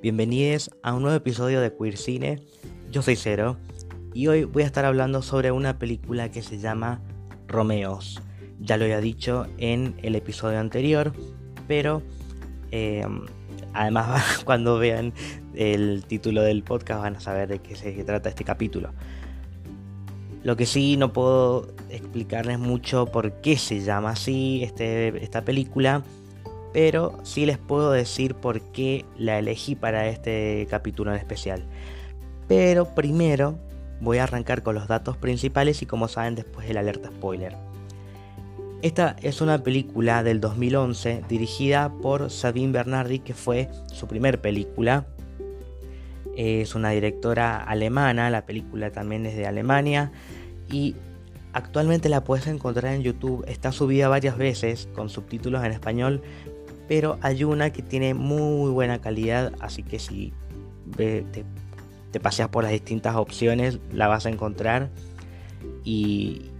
Bienvenidos a un nuevo episodio de Queer Cine. Yo soy Cero y hoy voy a estar hablando sobre una película que se llama Romeos. Ya lo había dicho en el episodio anterior, pero em, además cuando vean el título del podcast van a saber de qué se trata este capítulo. Lo que sí no puedo explicarles mucho por qué se llama así este, esta película pero sí les puedo decir por qué la elegí para este capítulo en especial. Pero primero voy a arrancar con los datos principales y como saben después el alerta spoiler. Esta es una película del 2011 dirigida por Sabine Bernardi que fue su primer película. Es una directora alemana, la película también es de Alemania y actualmente la puedes encontrar en YouTube, está subida varias veces con subtítulos en español pero hay una que tiene muy buena calidad, así que si te, paseas por las distintas opciones la vas a encontrar y,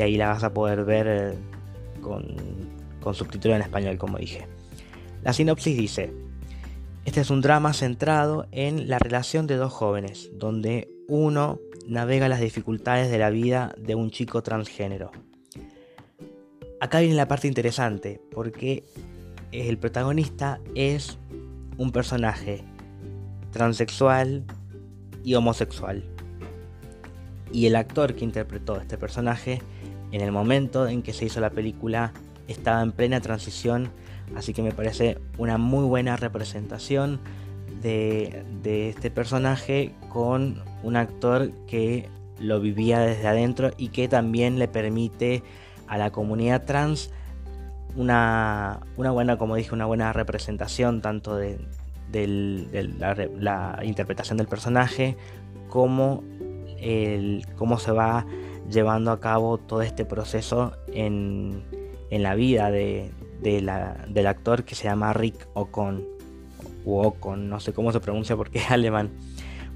ahí la vas a poder ver eh, con, con subtítulos en español, como dije. La sinopsis dice, este es un drama centrado en la relación de dos jóvenes, donde uno navega las dificultades de la vida de un chico transgénero. Acá viene la parte interesante, porque el protagonista es un personaje transexual y homosexual. Y el actor que interpretó este personaje en el momento en que se hizo la película estaba en plena transición, así que me parece una muy buena representación de, este personaje con un actor que lo vivía desde adentro y que también le permite a la comunidad trans una, buena, como dije, una buena representación tanto de, la, interpretación del personaje como el, cómo se va llevando a cabo todo este proceso en, la vida de, del actor que se llama Rick Ocon. O Ocon, no sé cómo se pronuncia porque es alemán.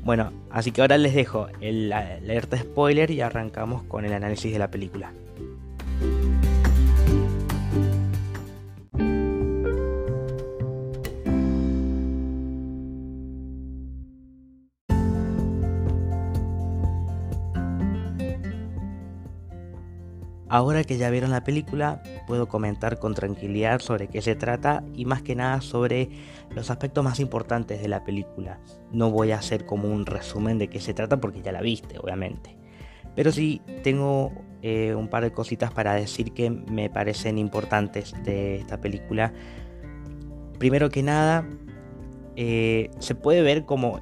Bueno, así que ahora les dejo el alerta spoiler y arrancamos con el análisis de la película. Ahora que ya vieron la película, puedo comentar con tranquilidad sobre qué se trata y más que nada sobre los aspectos más importantes de la película. No voy a hacer como un resumen de qué se trata porque ya la viste, obviamente. Pero sí tengo eh, un par de cositas para decir que me parecen importantes de esta película. Primero que nada, eh, se puede ver como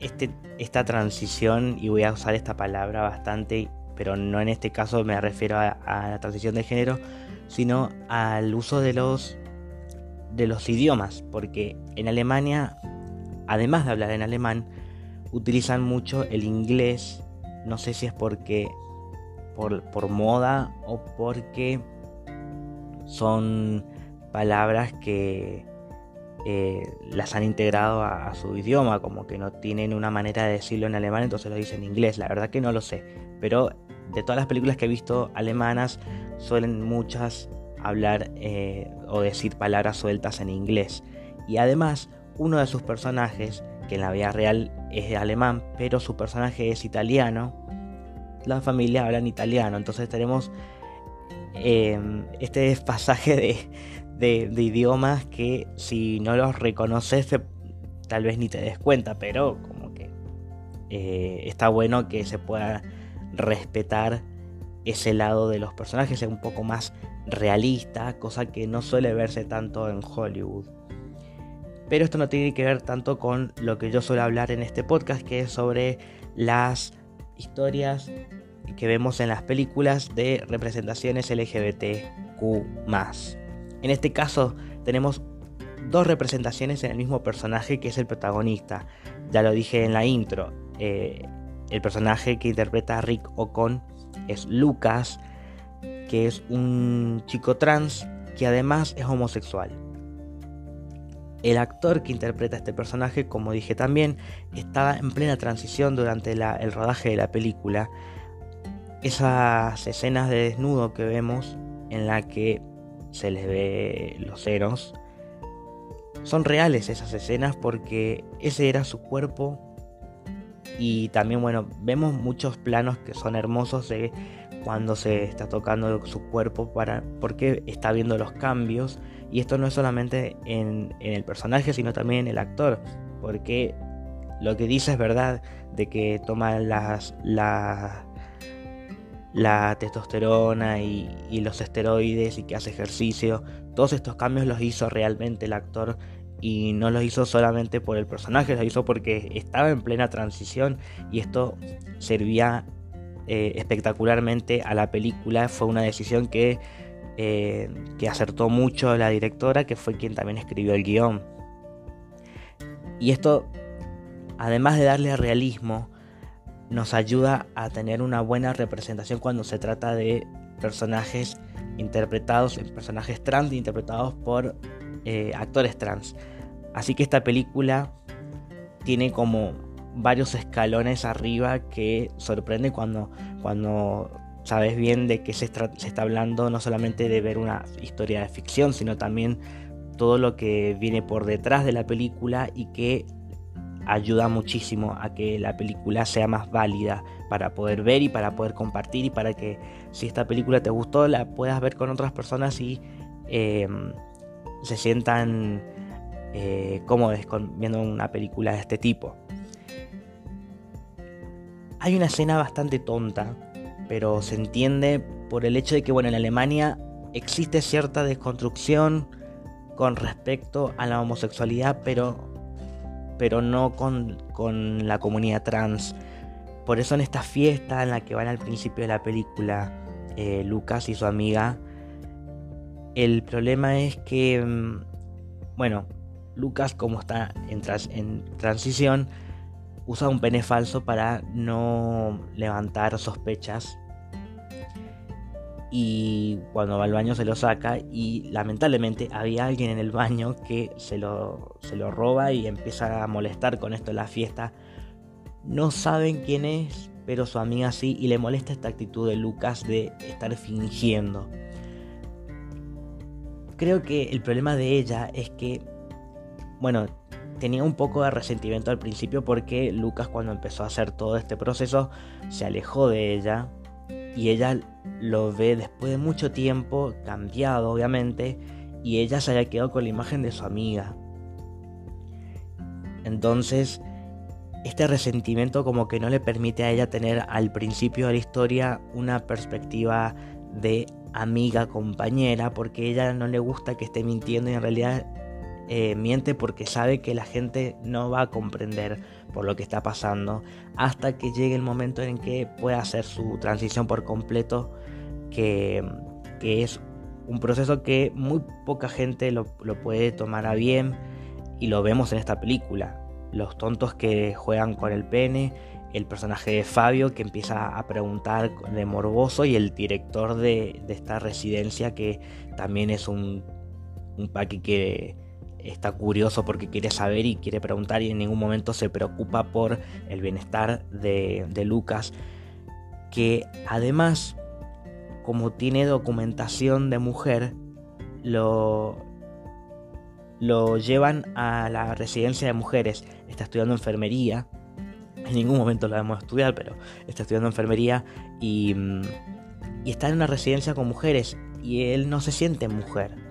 este, esta transición, y voy a usar esta palabra bastante pero no en este caso me refiero a, la transición de género, sino al uso de los, de los idiomas, porque en Alemania, además de hablar en alemán, utilizan mucho el inglés, no sé si es porque por, por moda o porque son palabras que eh, las han integrado a, su idioma, como que no tienen una manera de decirlo en alemán, entonces lo dicen en inglés. La verdad que no lo sé, pero de todas las películas que he visto alemanas, suelen muchas hablar eh, o decir palabras sueltas en inglés. Y además, uno de sus personajes, que en la vida real es alemán, pero su personaje es italiano, la familia habla en italiano, entonces tenemos em, este pasaje de, de, idiomas que si no los reconoces tal vez ni te des cuenta, pero como que eh, está bueno que se pueda respetar ese lado de los personajes, es un poco más realista, cosa que no suele verse tanto en Hollywood. Pero esto no tiene que ver tanto con lo que yo suelo hablar en este podcast, que es sobre las historias que vemos en las películas de representaciones LGBTQ. En este caso tenemos dos representaciones en el mismo personaje que es el protagonista. Ya lo dije en la intro. Eh, el personaje que interpreta a Rick Ocon es Lucas, que es un chico trans que además es homosexual. El actor que interpreta a este personaje, como dije también, estaba en plena transición durante el rodaje de la película. Esas escenas de desnudo que vemos en la que se les ve los senos son reales esas escenas porque ese era su cuerpo y también bueno vemos muchos planos que son hermosos de cuando se está tocando su cuerpo para porque está viendo los cambios. Y esto no es solamente en, el personaje sino también en el actor porque lo que dice es verdad de que toma las la, la testosterona y, y los esteroides y que hace ejercicio. Todos estos cambios los hizo realmente el actor y no lo hizo solamente por el personaje, lo hizo porque estaba en plena transición y esto servía eh, espectacularmente a la película. Fue una decisión que, eh, que acertó mucho la directora, que fue quien también escribió el guion. Y esto, además de darle realismo, nos ayuda a tener una buena representación cuando se trata de personajes interpretados, personajes trans interpretados por eh, actores trans. Así que esta película tiene como varios escalones arriba que sorprende cuando, cuando sabes bien de se, se está hablando no solamente de ver una historia de ficción, sino también todo lo que viene por detrás de la película y que ayuda muchísimo a que la película sea más válida para poder ver y para poder compartir y para que si esta película te gustó la puedas ver con otras personas y em, se sientan eh, cómodos viendo una película de este tipo. Hay una escena bastante tonta, pero se entiende por el hecho de que bueno, en Alemania existe cierta desconstrucción con respecto a la homosexualidad, pero pero no con, la comunidad trans. Por eso en esta fiesta en la que van al principio de la película eh, Lucas y su amiga, el problema es que, mm, bueno, Lucas como está en, transición, usa un pene falso para no levantar sospechas y cuando va al baño se lo saca y lamentablemente había alguien en el baño que se lo, se lo roba y empieza a molestar con esto en la fiesta. No saben quién es, pero su amiga sí y le molesta esta actitud de Lucas de estar fingiendo. Creo que el problema de ella es que, bueno, tenía un poco de resentimiento al principio porque Lucas cuando empezó a hacer todo este proceso se alejó de ella y ella lo ve después de mucho tiempo, cambiado obviamente, y ella se haya quedado con la imagen de su amiga. Entonces, este resentimiento como que no le permite a ella tener al principio de la historia una perspectiva de amiga compañera, porque ella no le gusta que esté mintiendo y en realidad eh, miente porque sabe que la gente no va a comprender por lo que está pasando hasta que llegue el momento en que pueda hacer su transición por completo, que, es un proceso que muy poca gente lo, puede tomar a bien y lo vemos en esta película. Los tontos que juegan con el pene, el personaje de Fabio que empieza a preguntar de morboso y el director de, esta residencia que también es un, un que está curioso porque quiere saber y quiere preguntar y en ningún momento se preocupa por el bienestar de, Lucas, que además, como tiene documentación de mujer, lo, lo llevan a la residencia de mujeres. Está estudiando enfermería. En ningún momento lo vamos a estudiar, pero está estudiando enfermería y, y está en una residencia con mujeres. Y él no se siente mujer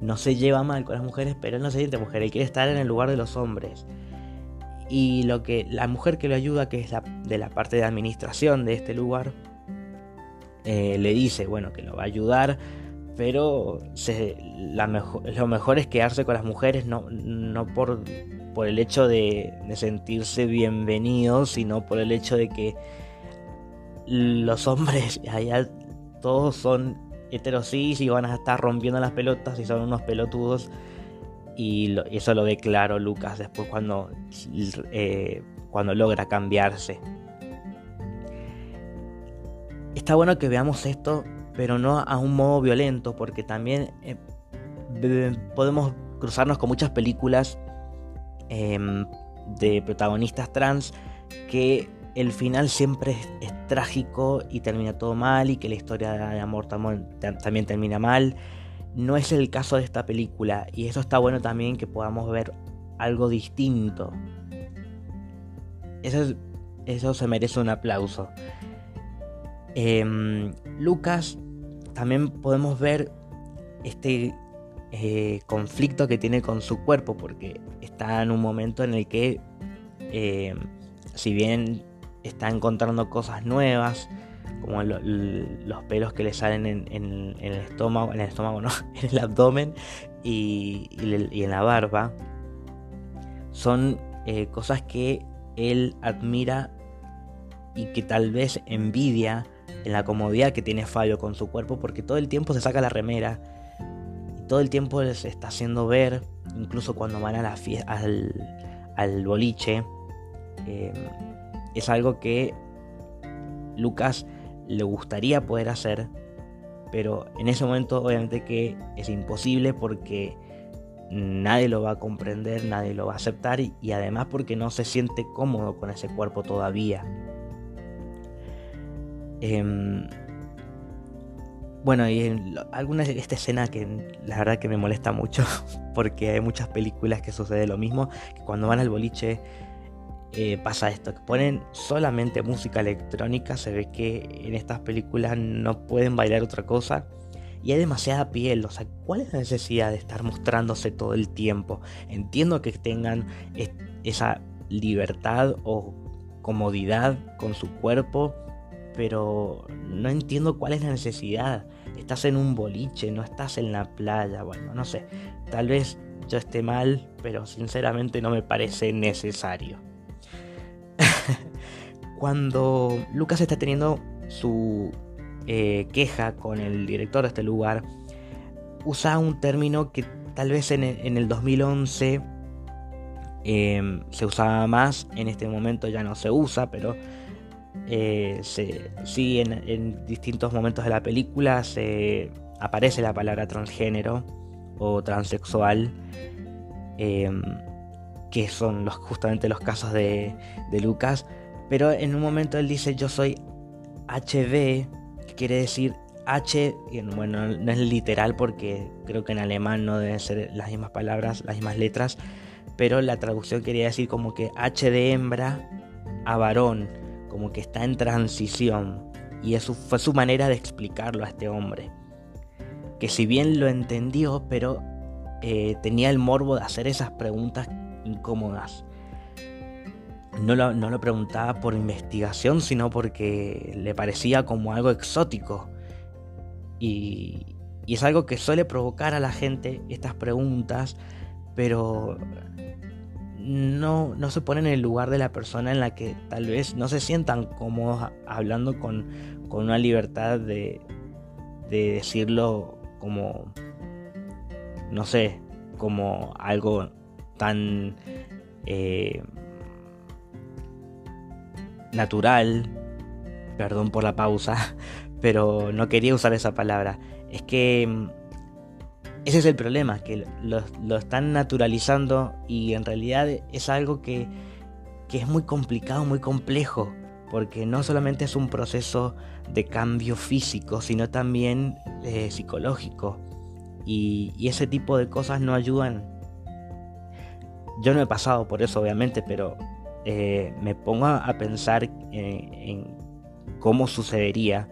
no se lleva mal con las mujeres, pero él no se siente mujer, él quiere estar en el lugar de los hombres. Y lo que la mujer que lo ayuda, que es la, de la parte de administración de este lugar, eh, le dice, bueno, que lo va a ayudar, pero lo mejor es quedarse con las mujeres, no, no por, por el hecho de, sentirse bienvenido, sino por el hecho de que los hombres allá todos son heterosis y van a estar rompiendo las pelotas y son unos pelotudos. Y eso lo ve claro Lucas después cuando, eh, cuando logra cambiarse. Está bueno que veamos esto, pero no a un modo violento, porque también eh, podemos cruzarnos con muchas películas em, de protagonistas trans que el final siempre es, trágico y termina todo mal y que la historia de amor también termina mal. no es el caso de esta película y eso está bueno también que podamos ver algo distinto. Eso, eso se merece un aplauso. Em, Lucas también podemos ver este eh, conflicto que tiene con su cuerpo porque está en un momento en el que em, si bien está encontrando cosas nuevas, como los pelos que le salen en, el estómago, en el estómago no, en el abdomen y, en la barba, son eh, cosas que él admira y que tal vez envidia en la comodidad que tiene Fabio con su cuerpo, porque todo el tiempo se saca la remera todo el tiempo les está haciendo ver, incluso cuando van a la al, boliche, eh, es algo que Lucas le gustaría poder hacer, pero en ese momento obviamente que es imposible porque nadie lo va a comprender, nadie lo va a aceptar y, además porque no se siente cómodo con ese cuerpo todavía. Em, bueno, y alguna esta escena que la verdad que me molesta mucho, porque hay muchas películas que sucede lo mismo, que cuando van al boliche eh, pasa esto, que ponen solamente música electrónica, se ve que en estas películas no pueden bailar otra cosa y hay demasiada piel, o sea, ¿cuál es la necesidad de estar mostrándose todo el tiempo? Entiendo que tengan esa libertad o comodidad con su cuerpo, pero no entiendo cuál es la necesidad. Estás en un boliche, no estás en la playa, bueno, no sé, tal vez yo esté mal, pero sinceramente no me parece necesario. Cuando Lucas está teniendo su eh, queja con el director de este lugar, usa un término que tal vez en el, 2011 em, se usaba más, en este momento ya no se usa, pero eh, sí en, distintos momentos de la película se aparece la palabra transgénero o transexual. Em, que son justamente los casos de, Lucas. Pero en un momento él dice yo soy HB, que quiere decir H, bueno, no es literal porque creo que en alemán no deben ser las mismas palabras, las mismas letras, pero la traducción quería decir como que H de hembra a varón, como que está en transición. Y eso fue su manera de explicarlo a este hombre. Que si bien lo entendió, pero eh, tenía el morbo de hacer esas preguntas incómodas. No lo, preguntaba por investigación, sino porque le parecía como algo exótico. Y, es algo que suele provocar a la gente estas preguntas, pero no, no, se pone en el lugar de la persona en la que tal vez no se sientan cómodos hablando con, con una libertad de, de, decirlo como, no sé, como algo tan eh, natural, perdón por la pausa, pero no quería usar esa palabra. Es que mm, ese es el problema, que lo, están naturalizando y en realidad es algo que, que, es muy complicado, muy complejo, porque no solamente es un proceso de cambio físico, sino también eh, psicológico. y, ese tipo de cosas no ayudan yo no he pasado por eso, obviamente, pero eh, me pongo a pensar en, cómo sucedería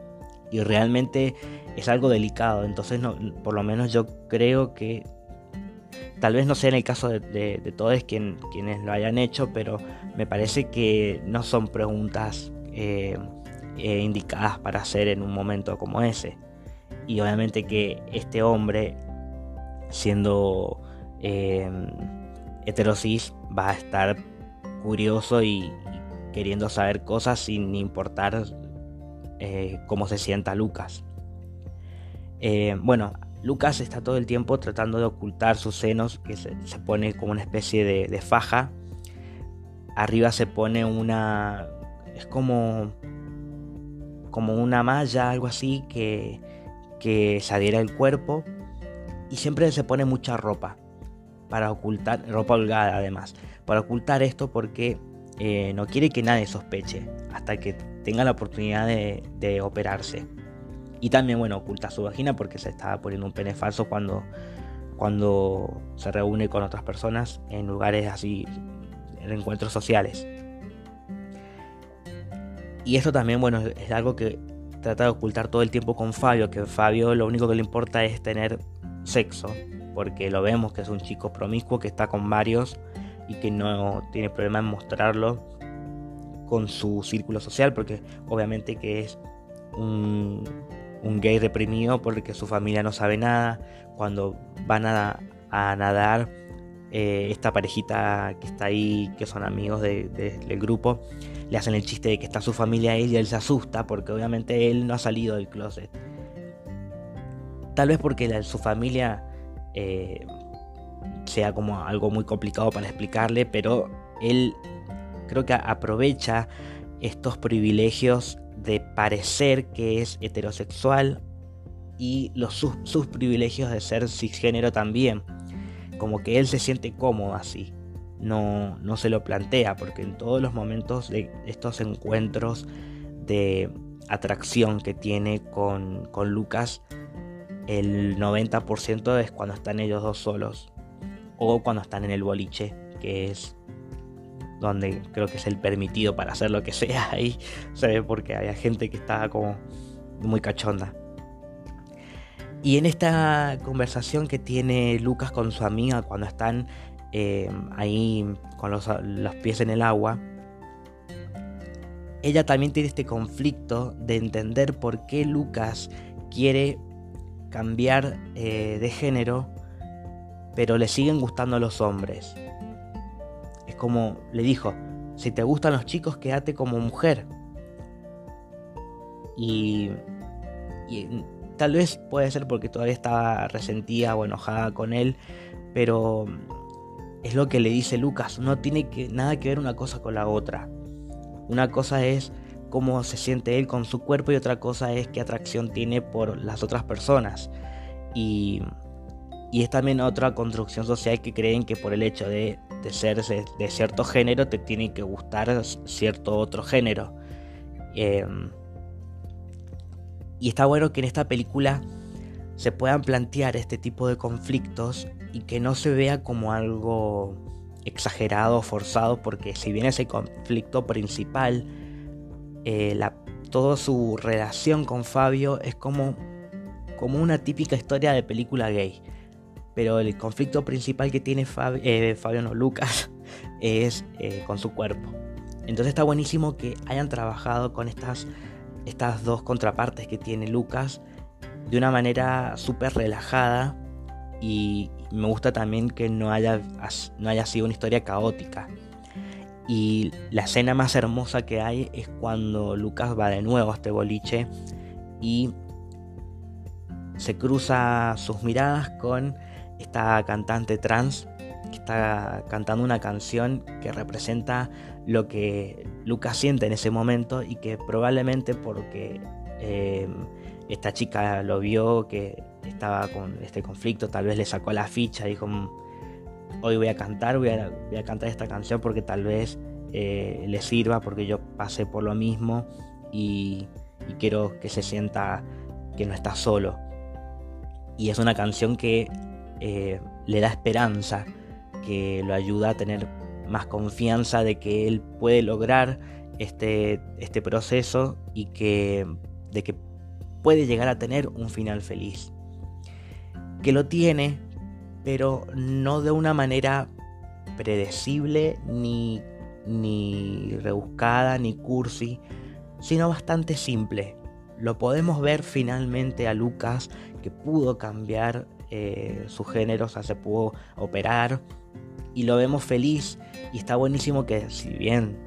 y realmente es algo delicado. Entonces, no, por lo menos yo creo que tal vez no sea en el caso de, todos quienes lo hayan hecho, pero me parece que no son preguntas eh, eh, indicadas para hacer en un momento como ese. Y obviamente que este hombre, siendo heterosis va a estar curioso y, queriendo saber cosas sin importar eh, cómo se sienta Lucas. Eh, bueno, Lucas está todo el tiempo tratando de ocultar sus senos, que se, pone como una especie de, faja. Arriba se pone una... es como... como una malla, algo así, que, que se adhiera al cuerpo. Y siempre se pone mucha ropa para ocultar, ropa holgada además, para ocultar esto porque eh, no quiere que nadie sospeche hasta que tenga la oportunidad de, operarse. Y también, bueno, oculta su vagina porque se estaba poniendo un pene falso cuando, cuando se reúne con otras personas en lugares así, en encuentros sociales. Y esto también, bueno, es algo que trata de ocultar todo el tiempo con Fabio, que Fabio lo único que le importa es tener sexo, porque lo vemos que es un chico promiscuo que está con varios y que no tiene problema en mostrarlo con su círculo social, porque obviamente que es un, gay reprimido porque su familia no sabe nada, cuando van a, nadar, eh, esta parejita que está ahí, que son amigos del grupo, le hacen el chiste de que está su familia ahí y él se asusta porque obviamente él no ha salido del closet. Tal vez porque su familia eh, sea como algo muy complicado para explicarle, pero él creo que aprovecha estos privilegios de parecer que es heterosexual y los sus, privilegios de ser cisgénero también. Como que él se siente cómodo así. No, no se lo plantea porque en todos los momentos de estos encuentros de atracción que tiene con, con Lucas, el 90% es cuando están ellos dos solos o cuando están en el boliche, que es donde creo que es el permitido para hacer lo que sea ahí, ve porque había gente que estaba como muy cachonda. Y en esta conversación que tiene Lucas con su amiga cuando están eh, ahí con los, pies en el agua, ella también tiene este conflicto de entender por qué Lucas quiere cambiar eh, de género, pero le siguen gustando los hombres como le dijo, si te gustan los chicos, quédate como mujer. Y, tal vez puede ser porque todavía estaba resentida o enojada con él, pero es lo que le dice Lucas, no tiene que, nada que ver una cosa con la otra. Una cosa es cómo se siente él con su cuerpo y otra cosa es qué atracción tiene por las otras personas. Y, y es también otra construcción social que creen que por el hecho de de ser de cierto género te tiene que gustar cierto otro género. Em, y está bueno que en esta película se puedan plantear este tipo de conflictos y que no se vea como algo exagerado forzado, porque si bien es el conflicto principal, eh, la, toda su relación con Fabio es como, como una típica historia de película gay pero el conflicto principal que tiene eh, Fabiano Lucas es eh, con su cuerpo. Entonces está buenísimo que hayan trabajado con estas, estas dos contrapartes que tiene Lucas de una manera súper relajada y me gusta también que no haya, no haya sido una historia caótica. Y la escena más hermosa que hay es cuando Lucas va de nuevo a este boliche y se cruza sus miradas con esta cantante trans que está cantando una canción que representa lo que Lucas siente en ese momento y que probablemente porque eh, esta chica lo vio que estaba con este conflicto, tal vez le sacó la ficha, dijo, mm, hoy voy a cantar, voy a, cantar esta canción porque tal vez eh, le sirva, porque yo pasé por lo mismo y quiero que se sienta que no está solo. Y es una canción que eh, le da esperanza, que lo ayuda a tener más confianza de que él puede lograr este, este proceso y que, de que puede llegar a tener un final feliz. Que lo tiene, pero no de una manera predecible, ni, ni rebuscada, ni cursi, sino bastante simple. Lo podemos ver finalmente a Lucas que pudo cambiar eh, su género, o sea, se pudo operar y lo vemos feliz y está buenísimo que si bien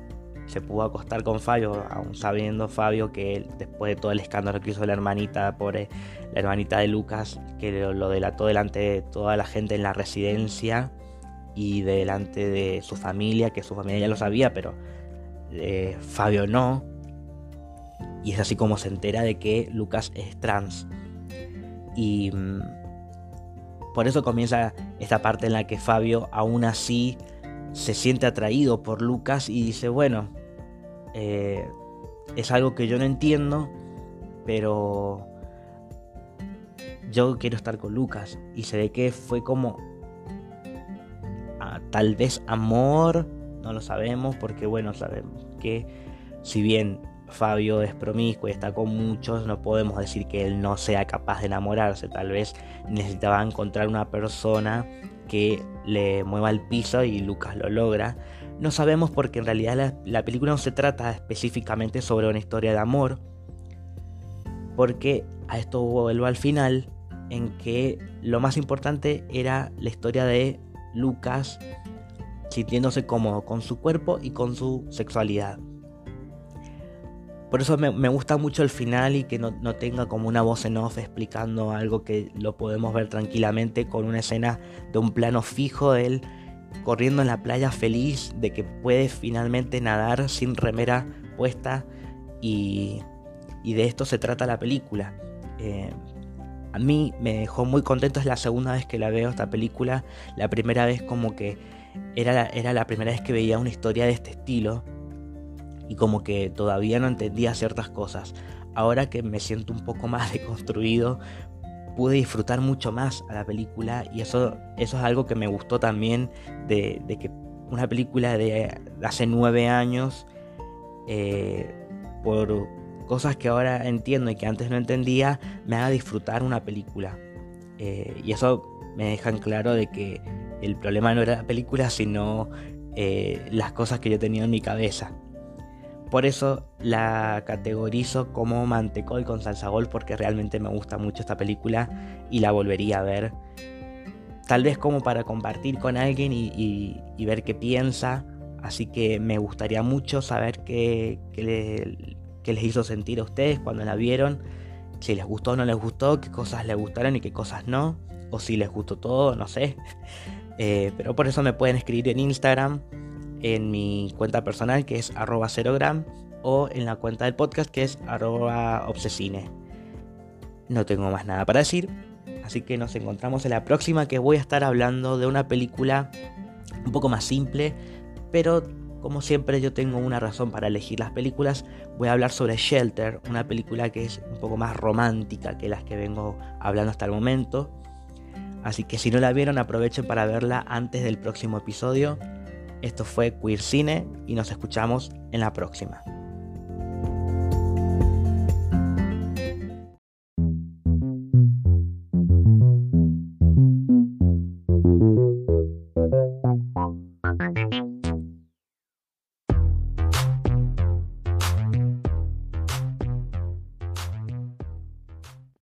se pudo acostar con Fabio, aún sabiendo Fabio que después de todo el escándalo que hizo la hermanita, pobre, la hermanita de Lucas, que lo, delató delante de toda la gente en la residencia y delante de su familia, que su familia ya lo sabía, pero eh, Fabio no. Y es así como se entera de que Lucas es trans. Y mm, por eso comienza esta parte en la que Fabio aún así se siente atraído por Lucas y dice, bueno, eh, es algo que yo no entiendo, pero yo quiero estar con Lucas. Y se ve que fue como ah, tal vez amor, no lo sabemos, porque bueno, sabemos que si bien Fabio es promiscuo y está con muchos, no podemos decir que él no sea capaz de enamorarse. Tal vez necesitaba encontrar una persona que le mueva el piso y Lucas lo logra. No sabemos porque en realidad la, la, película no se trata específicamente sobre una historia de amor. Porque a esto vuelvo al final, en que lo más importante era la historia de Lucas sintiéndose cómodo con su cuerpo y con su sexualidad. Por eso me, gusta mucho el final y que no, tenga como una voz en off explicando algo que lo podemos ver tranquilamente con una escena de un plano fijo de él corriendo en la playa feliz de que puede finalmente nadar sin remera puesta y, de esto se trata la película. Eh, a mí me dejó muy contento, es la segunda vez que la veo esta película, la primera vez como que era era la primera vez que veía una historia de este estilo y como que todavía no entendía ciertas cosas. Ahora que me siento un poco más deconstruido, pude disfrutar mucho más a la película y eso, eso es algo que me gustó también de, que una película de hace nueve años, eh, por cosas que ahora entiendo y que antes no entendía, me haga disfrutar una película. Eh, y eso me deja en claro de que el problema no era la película, sino eh, las cosas que yo tenía en mi cabeza. Por eso la categorizo como mantecol con salsa gol porque realmente me gusta mucho esta película y la volvería a ver. Tal vez como para compartir con alguien y, ver qué piensa. Así que me gustaría mucho saber qué, les hizo sentir a ustedes cuando la vieron. Si les gustó o no les gustó, qué cosas les gustaron y qué cosas no. O si les gustó todo, no sé. Eh, pero por eso me pueden escribir en Instagram en mi cuenta personal que es arroba gram o en la cuenta del podcast que es arroba obsesine. No tengo más nada para decir, así que nos encontramos en la próxima que voy a estar hablando de una película un poco más simple, pero como siempre yo tengo una razón para elegir las películas, voy a hablar sobre Shelter, una película que es un poco más romántica que las que vengo hablando hasta el momento. Así que si no la vieron aprovechen para verla antes del próximo episodio esto fue Queer Cine y nos escuchamos en la próxima.